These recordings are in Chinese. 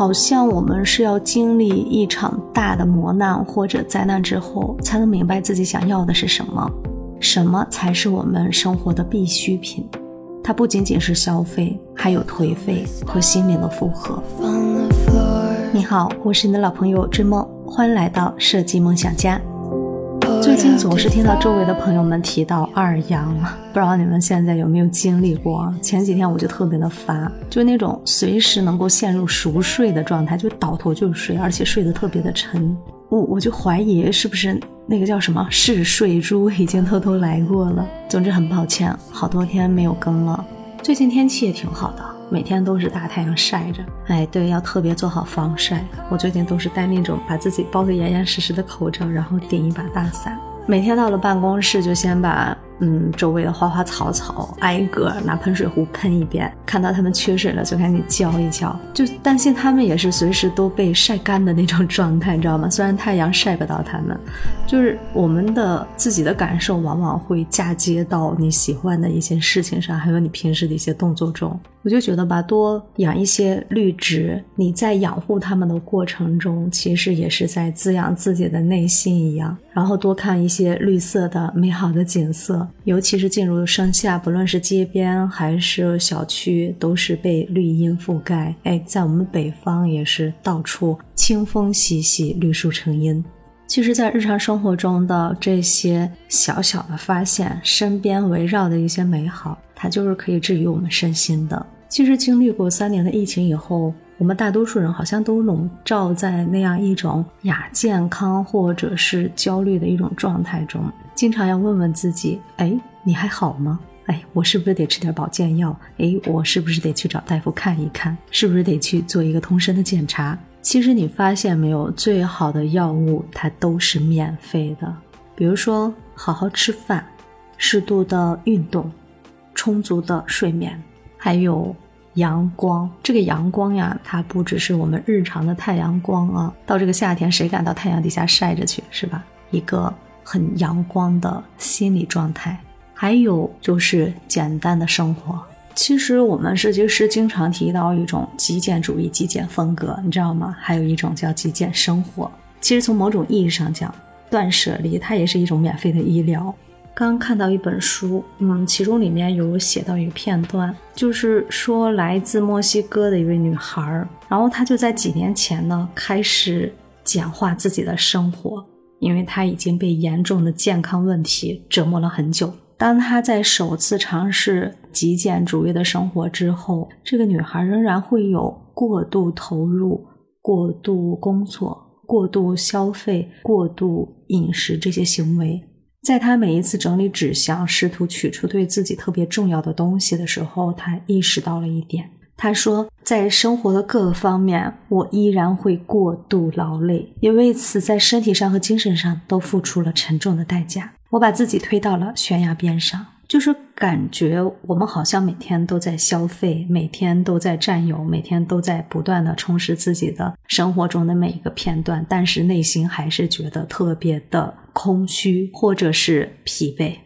好像我们是要经历一场大的磨难或者灾难之后，才能明白自己想要的是什么，什么才是我们生活的必需品。它不仅仅是消费，还有颓废和心灵的负荷。你好，我是你的老朋友追梦，欢迎来到设计梦想家。最近总是听到周围的朋友们提到二阳，不知道你们现在有没有经历过？前几天我就特别的烦，就那种随时能够陷入熟睡的状态，就倒头就睡，而且睡得特别的沉。我我就怀疑是不是那个叫什么嗜睡猪已经偷偷来过了。总之很抱歉，好多天没有更了。最近天气也挺好的，每天都是大太阳晒着。哎，对，要特别做好防晒。我最近都是戴那种把自己包得严严实实的口罩，然后顶一把大伞。每天到了办公室，就先把。嗯，周围的花花草草挨个拿喷水壶喷一遍，看到它们缺水了就赶紧浇一浇，就担心它们也是随时都被晒干的那种状态，你 知道吗？虽然太阳晒不到它们，就是我们的自己的感受往往会嫁接到你喜欢的一些事情上，还有你平时的一些动作中。我就觉得吧，多养一些绿植，你在养护它们的过程中，其实也是在滋养自己的内心一样。然后多看一些绿色的美好的景色。尤其是进入盛夏，不论是街边还是小区，都是被绿荫覆盖。哎，在我们北方也是到处清风习习，绿树成荫。其实，在日常生活中的这些小小的发现，身边围绕的一些美好，它就是可以治愈我们身心的。其实，经历过三年的疫情以后，我们大多数人好像都笼罩在那样一种亚健康或者是焦虑的一种状态中。经常要问问自己：哎，你还好吗？哎，我是不是得吃点保健药？哎，我是不是得去找大夫看一看？是不是得去做一个通身的检查？其实你发现没有，最好的药物它都是免费的。比如说，好好吃饭，适度的运动，充足的睡眠，还有阳光。这个阳光呀，它不只是我们日常的太阳光啊。到这个夏天，谁敢到太阳底下晒着去，是吧？一个。很阳光的心理状态，还有就是简单的生活。其实我们设计师经常提到一种极简主义、极简风格，你知道吗？还有一种叫极简生活。其实从某种意义上讲，断舍离它也是一种免费的医疗。刚看到一本书，嗯，其中里面有写到一个片段，就是说来自墨西哥的一位女孩，然后她就在几年前呢开始简化自己的生活。因为她已经被严重的健康问题折磨了很久。当她在首次尝试极简主义的生活之后，这个女孩仍然会有过度投入、过度工作、过度消费、过度饮食这些行为。在他每一次整理纸箱，试图取出对自己特别重要的东西的时候，他意识到了一点。他说，在生活的各个方面，我依然会过度劳累，也为此在身体上和精神上都付出了沉重的代价。我把自己推到了悬崖边上，就是感觉我们好像每天都在消费，每天都在占有，每天都在不断的充实自己的生活中的每一个片段，但是内心还是觉得特别的空虚或者是疲惫，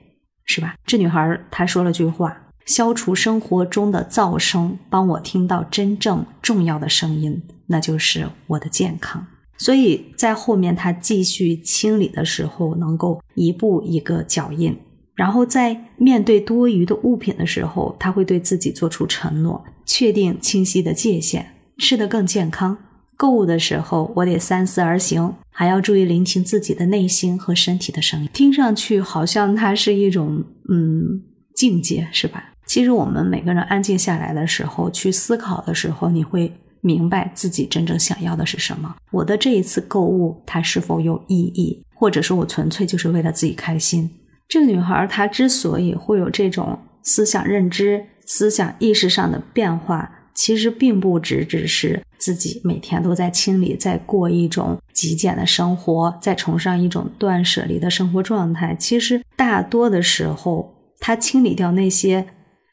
是吧？这女孩她说了句话。消除生活中的噪声，帮我听到真正重要的声音，那就是我的健康。所以在后面他继续清理的时候，能够一步一个脚印。然后在面对多余的物品的时候，他会对自己做出承诺，确定清晰的界限，吃得更健康。购物的时候，我得三思而行，还要注意聆听自己的内心和身体的声音。听上去好像它是一种嗯境界，是吧？其实我们每个人安静下来的时候，去思考的时候，你会明白自己真正想要的是什么。我的这一次购物，它是否有意义，或者说我纯粹就是为了自己开心？这个女孩她之所以会有这种思想认知、思想意识上的变化，其实并不只只是自己每天都在清理，在过一种极简的生活，在崇尚一种断舍离的生活状态。其实大多的时候，她清理掉那些。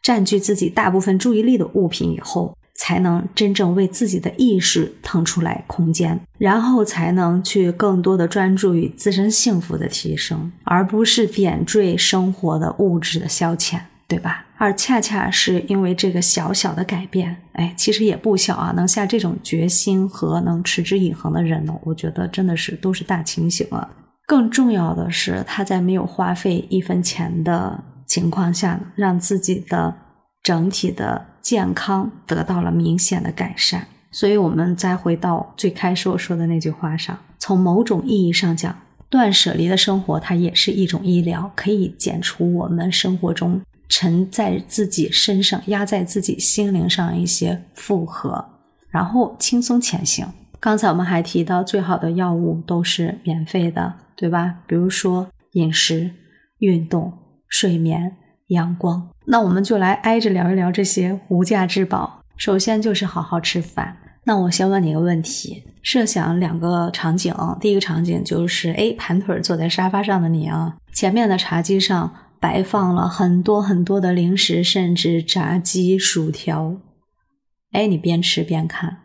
占据自己大部分注意力的物品以后，才能真正为自己的意识腾出来空间，然后才能去更多的专注于自身幸福的提升，而不是点缀生活的物质的消遣，对吧？而恰恰是因为这个小小的改变，哎，其实也不小啊，能下这种决心和能持之以恒的人呢，我觉得真的是都是大清醒了。更重要的是，他在没有花费一分钱的情况下，让自己的整体的健康得到了明显的改善。所以，我们再回到最开始我说的那句话上，从某种意义上讲，断舍离的生活，它也是一种医疗，可以减除我们生活中。沉在自己身上、压在自己心灵上一些负荷，然后轻松前行。刚才我们还提到，最好的药物都是免费的，对吧？比如说饮食、运动、睡眠、阳光。那我们就来挨着聊一聊这些无价之宝。首先就是好好吃饭。那我先问你一个问题：设想两个场景，第一个场景就是，哎，盘腿坐在沙发上的你啊，前面的茶几上。摆放了很多很多的零食，甚至炸鸡、薯条。哎，你边吃边看，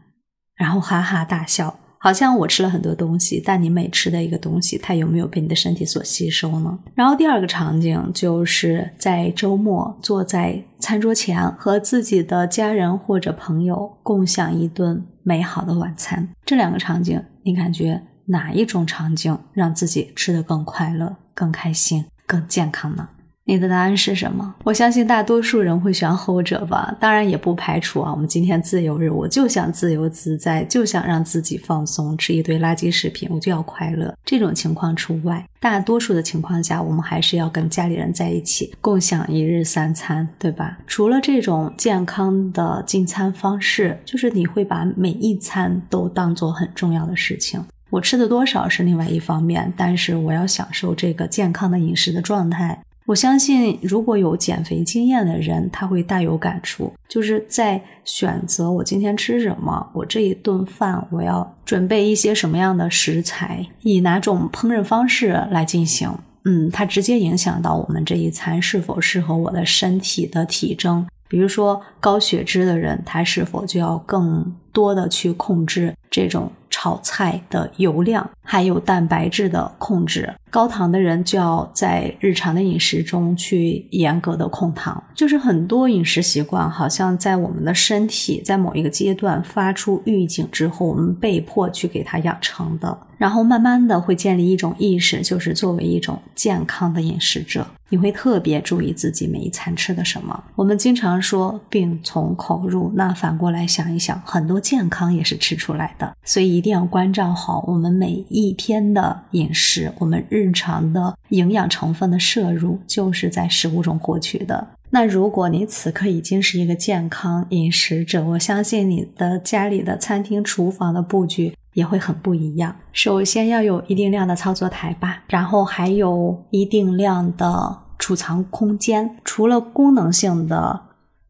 然后哈哈大笑，好像我吃了很多东西。但你每吃的一个东西，它有没有被你的身体所吸收呢？然后第二个场景就是在周末坐在餐桌前，和自己的家人或者朋友共享一顿美好的晚餐。这两个场景，你感觉哪一种场景让自己吃得更快乐、更开心、更健康呢？你的答案是什么？我相信大多数人会选后者吧。当然也不排除啊，我们今天自由日，我就想自由自在，就想让自己放松，吃一堆垃圾食品，我就要快乐。这种情况除外，大多数的情况下，我们还是要跟家里人在一起，共享一日三餐，对吧？除了这种健康的进餐方式，就是你会把每一餐都当做很重要的事情。我吃的多少是另外一方面，但是我要享受这个健康的饮食的状态。我相信，如果有减肥经验的人，他会大有感触。就是在选择我今天吃什么，我这一顿饭我要准备一些什么样的食材，以哪种烹饪方式来进行。嗯，它直接影响到我们这一餐是否适合我的身体的体征。比如说高血脂的人，他是否就要更多的去控制这种。炒菜的油量，还有蛋白质的控制。高糖的人就要在日常的饮食中去严格的控糖。就是很多饮食习惯，好像在我们的身体在某一个阶段发出预警之后，我们被迫去给它养成的。然后慢慢的会建立一种意识，就是作为一种健康的饮食者，你会特别注意自己每一餐吃的什么。我们经常说病从口入，那反过来想一想，很多健康也是吃出来的。所以一定要关照好我们每一天的饮食，我们日常的营养成分的摄入，就是在食物中获取的。那如果你此刻已经是一个健康饮食者，我相信你的家里的餐厅厨房的布局。也会很不一样。首先要有一定量的操作台吧，然后还有一定量的储藏空间。除了功能性的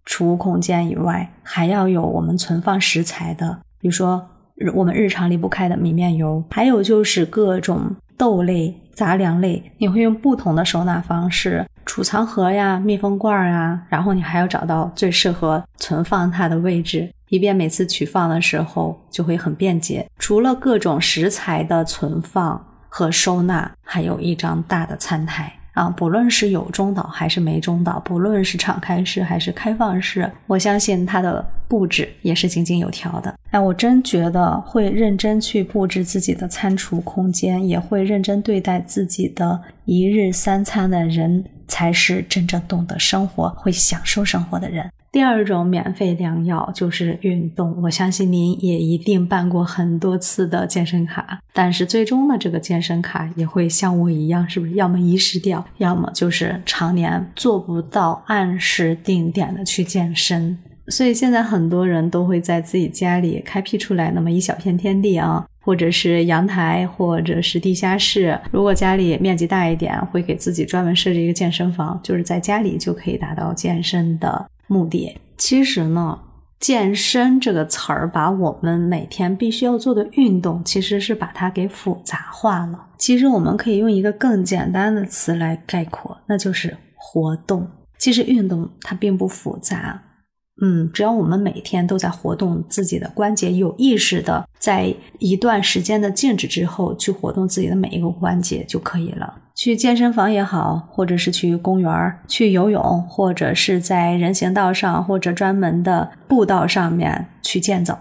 储物空间以外，还要有我们存放食材的，比如说我们日常离不开的米面油，还有就是各种豆类、杂粮类。你会用不同的收纳方式，储藏盒呀、密封罐啊，然后你还要找到最适合存放它的位置。以便每次取放的时候就会很便捷。除了各种食材的存放和收纳，还有一张大的餐台啊，不论是有中岛还是没中岛，不论是敞开式还是开放式，我相信它的布置也是井井有条的。哎，我真觉得会认真去布置自己的餐厨空间，也会认真对待自己的一日三餐的人，才是真正懂得生活、会享受生活的人。第二种免费良药就是运动。我相信您也一定办过很多次的健身卡，但是最终呢，这个健身卡也会像我一样，是不是要么遗失掉，要么就是常年做不到按时定点的去健身。所以现在很多人都会在自己家里开辟出来那么一小片天地啊，或者是阳台，或者是地下室。如果家里面积大一点，会给自己专门设置一个健身房，就是在家里就可以达到健身的。目的其实呢，健身这个词儿把我们每天必须要做的运动，其实是把它给复杂化了。其实我们可以用一个更简单的词来概括，那就是活动。其实运动它并不复杂，嗯，只要我们每天都在活动自己的关节，有意识的在一段时间的静止之后去活动自己的每一个关节就可以了。去健身房也好，或者是去公园去游泳，或者是在人行道上或者专门的步道上面去健走。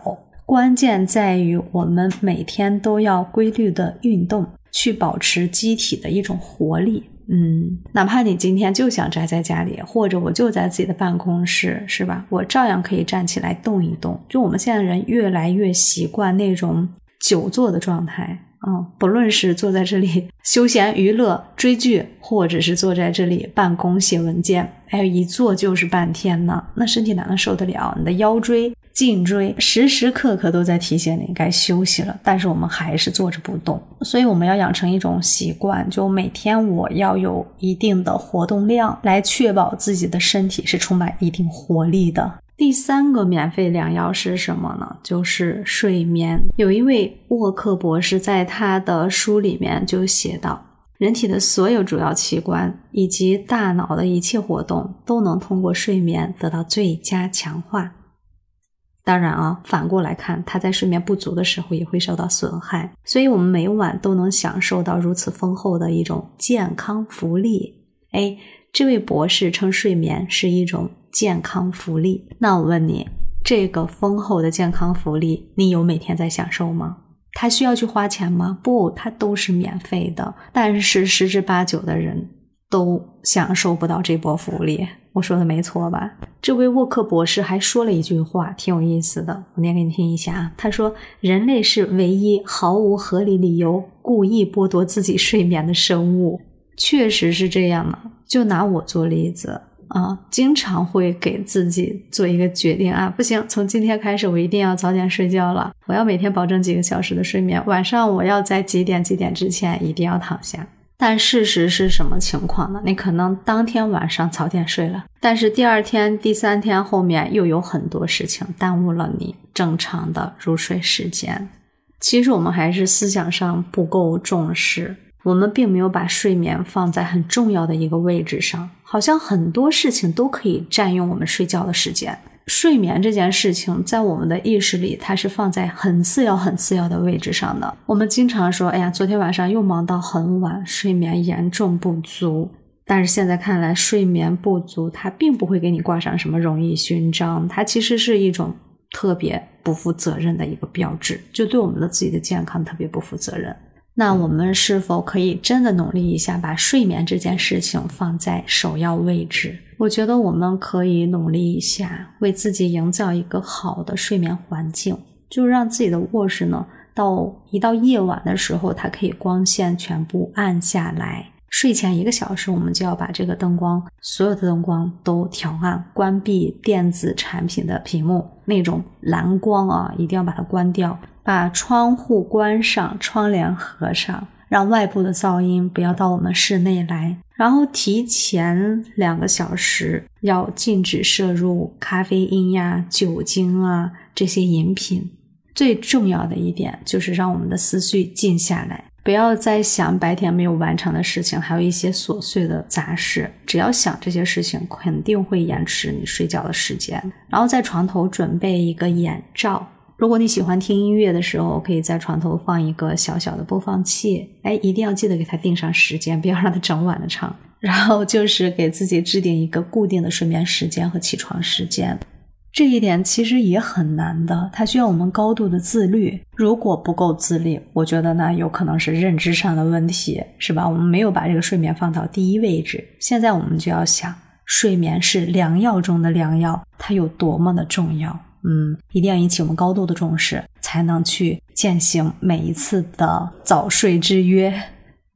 关键在于我们每天都要规律的运动，去保持机体的一种活力。嗯，哪怕你今天就想宅在家里，或者我就在自己的办公室，是吧？我照样可以站起来动一动。就我们现在人越来越习惯那种久坐的状态。嗯，不论是坐在这里 休闲娱乐、追剧，或者是坐在这里办公写文件，哎，一坐就是半天呢，那身体哪能受得了？你的腰椎、颈椎时时刻刻都在提醒你该休息了，但是我们还是坐着不动。所以我们要养成一种习惯，就每天我要有一定的活动量，来确保自己的身体是充满一定活力的。第三个免费良药是什么呢？就是睡眠。有一位沃克博士在他的书里面就写道：人体的所有主要器官以及大脑的一切活动都能通过睡眠得到最佳强化。当然啊，反过来看，他在睡眠不足的时候也会受到损害。所以，我们每晚都能享受到如此丰厚的一种健康福利。哎，这位博士称睡眠是一种。健康福利，那我问你，这个丰厚的健康福利，你有每天在享受吗？他需要去花钱吗？不，他都是免费的。但是十之八九的人都享受不到这波福利，我说的没错吧？这位沃克博士还说了一句话，挺有意思的，我念给你听一下啊。他说：“人类是唯一毫无合理理由故意剥夺自己睡眠的生物。”确实是这样的。就拿我做例子。啊，经常会给自己做一个决定啊，不行，从今天开始我一定要早点睡觉了，我要每天保证几个小时的睡眠，晚上我要在几点几点之前一定要躺下。但事实是什么情况呢？你可能当天晚上早点睡了，但是第二天、第三天后面又有很多事情耽误了你正常的入睡时间。其实我们还是思想上不够重视。我们并没有把睡眠放在很重要的一个位置上，好像很多事情都可以占用我们睡觉的时间。睡眠这件事情在我们的意识里，它是放在很次要、很次要的位置上的。我们经常说：“哎呀，昨天晚上又忙到很晚，睡眠严重不足。”但是现在看来，睡眠不足它并不会给你挂上什么荣誉勋章，它其实是一种特别不负责任的一个标志，就对我们的自己的健康特别不负责任。那我们是否可以真的努力一下，把睡眠这件事情放在首要位置？我觉得我们可以努力一下，为自己营造一个好的睡眠环境，就让自己的卧室呢，到一到夜晚的时候，它可以光线全部暗下来。睡前一个小时，我们就要把这个灯光，所有的灯光都调暗，关闭电子产品的屏幕，那种蓝光啊，一定要把它关掉。把窗户关上，窗帘合上，让外部的噪音不要到我们室内来。然后提前两个小时要禁止摄入咖啡因呀、酒精啊这些饮品。最重要的一点就是让我们的思绪静下来。不要再想白天没有完成的事情，还有一些琐碎的杂事。只要想这些事情，肯定会延迟你睡觉的时间。然后在床头准备一个眼罩。如果你喜欢听音乐的时候，可以在床头放一个小小的播放器。哎，一定要记得给它定上时间，不要让它整晚的唱。然后就是给自己制定一个固定的睡眠时间和起床时间。这一点其实也很难的，它需要我们高度的自律。如果不够自律，我觉得呢，有可能是认知上的问题，是吧？我们没有把这个睡眠放到第一位置。现在我们就要想，睡眠是良药中的良药，它有多么的重要。嗯，一定要引起我们高度的重视，才能去践行每一次的早睡之约。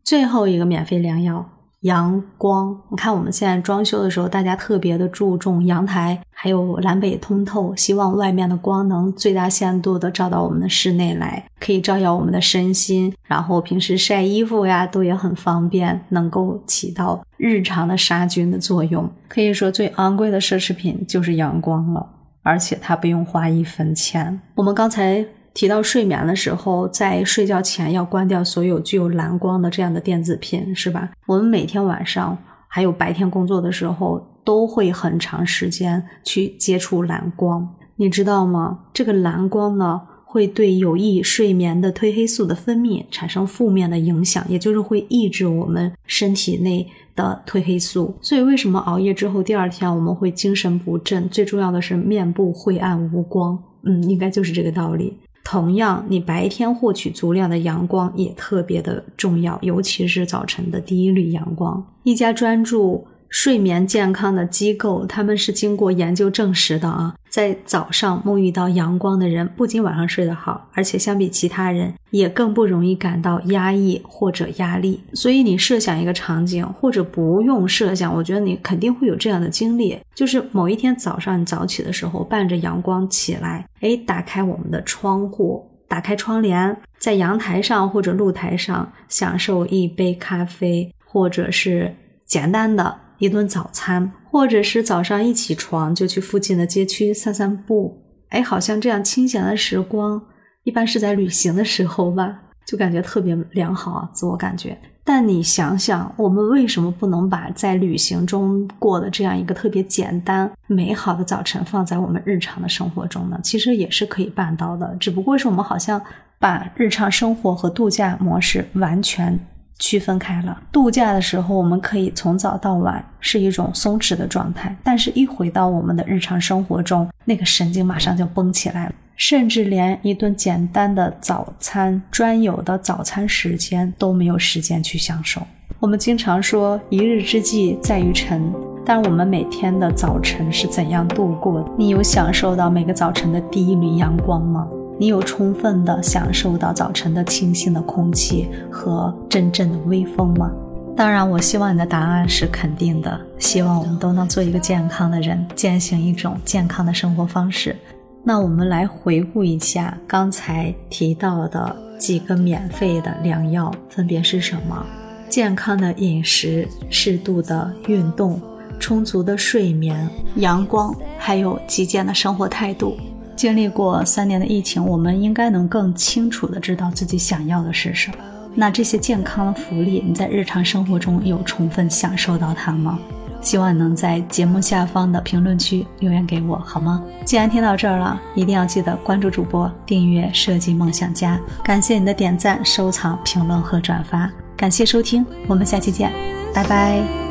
最后一个免费良药。阳光，你看我们现在装修的时候，大家特别的注重阳台，还有南北通透，希望外面的光能最大限度的照到我们的室内来，可以照耀我们的身心。然后平时晒衣服呀，都也很方便，能够起到日常的杀菌的作用。可以说最昂贵的奢侈品就是阳光了，而且它不用花一分钱。我们刚才。提到睡眠的时候，在睡觉前要关掉所有具有蓝光的这样的电子屏，是吧？我们每天晚上还有白天工作的时候，都会很长时间去接触蓝光，你知道吗？这个蓝光呢，会对有益睡眠的褪黑素的分泌产生负面的影响，也就是会抑制我们身体内的褪黑素。所以，为什么熬夜之后第二天我们会精神不振？最重要的是面部晦暗无光。嗯，应该就是这个道理。同样，你白天获取足量的阳光也特别的重要，尤其是早晨的第一缕阳光。一家专注。睡眠健康的机构，他们是经过研究证实的啊，在早上沐浴到阳光的人，不仅晚上睡得好，而且相比其他人也更不容易感到压抑或者压力。所以你设想一个场景，或者不用设想，我觉得你肯定会有这样的经历，就是某一天早上你早起的时候，伴着阳光起来，哎，打开我们的窗户，打开窗帘，在阳台上或者露台上享受一杯咖啡，或者是简单的。一顿早餐，或者是早上一起床就去附近的街区散散步，哎，好像这样清闲的时光，一般是在旅行的时候吧，就感觉特别良好啊，自我感觉。但你想想，我们为什么不能把在旅行中过的这样一个特别简单美好的早晨放在我们日常的生活中呢？其实也是可以办到的，只不过是我们好像把日常生活和度假模式完全。区分开了。度假的时候，我们可以从早到晚是一种松弛的状态，但是一回到我们的日常生活中，那个神经马上就绷起来了，甚至连一顿简单的早餐、专有的早餐时间都没有时间去享受。我们经常说“一日之计在于晨”，但我们每天的早晨是怎样度过的？你有享受到每个早晨的第一缕阳光吗？你有充分的享受到早晨的清新的空气和阵阵的微风吗？当然，我希望你的答案是肯定的。希望我们都能做一个健康的人，践行一种健康的生活方式。那我们来回顾一下刚才提到的几个免费的良药，分别是什么？健康的饮食、适度的运动、充足的睡眠、阳光，还有极简的生活态度。经历过三年的疫情，我们应该能更清楚的知道自己想要的是什么。那这些健康的福利，你在日常生活中有充分享受到它吗？希望能在节目下方的评论区留言给我，好吗？既然听到这儿了，一定要记得关注主播，订阅设计梦想家。感谢你的点赞、收藏、评论和转发，感谢收听，我们下期见，拜拜。